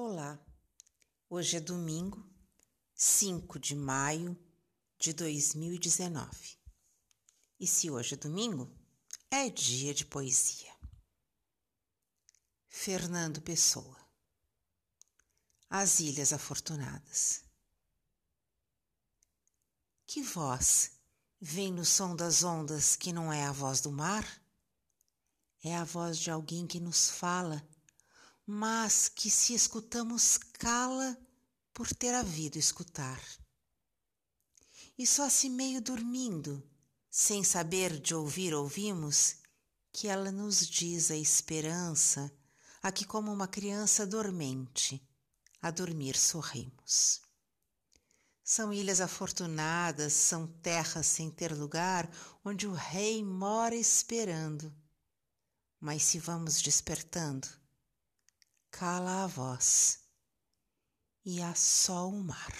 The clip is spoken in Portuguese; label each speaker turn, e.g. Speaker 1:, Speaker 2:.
Speaker 1: Olá, hoje é domingo, 5 de maio de 2019. E se hoje é domingo, é dia de poesia. Fernando Pessoa As Ilhas Afortunadas Que voz vem no som das ondas que não é a voz do mar? É a voz de alguém que nos fala mas que se escutamos cala por ter havido escutar. E só se meio dormindo, sem saber de ouvir ouvimos, que ela nos diz a esperança, a que como uma criança dormente, a dormir sorrimos. São ilhas afortunadas, são terras sem ter lugar, onde o rei mora esperando. Mas se vamos despertando, cala a voz, e há só o mar.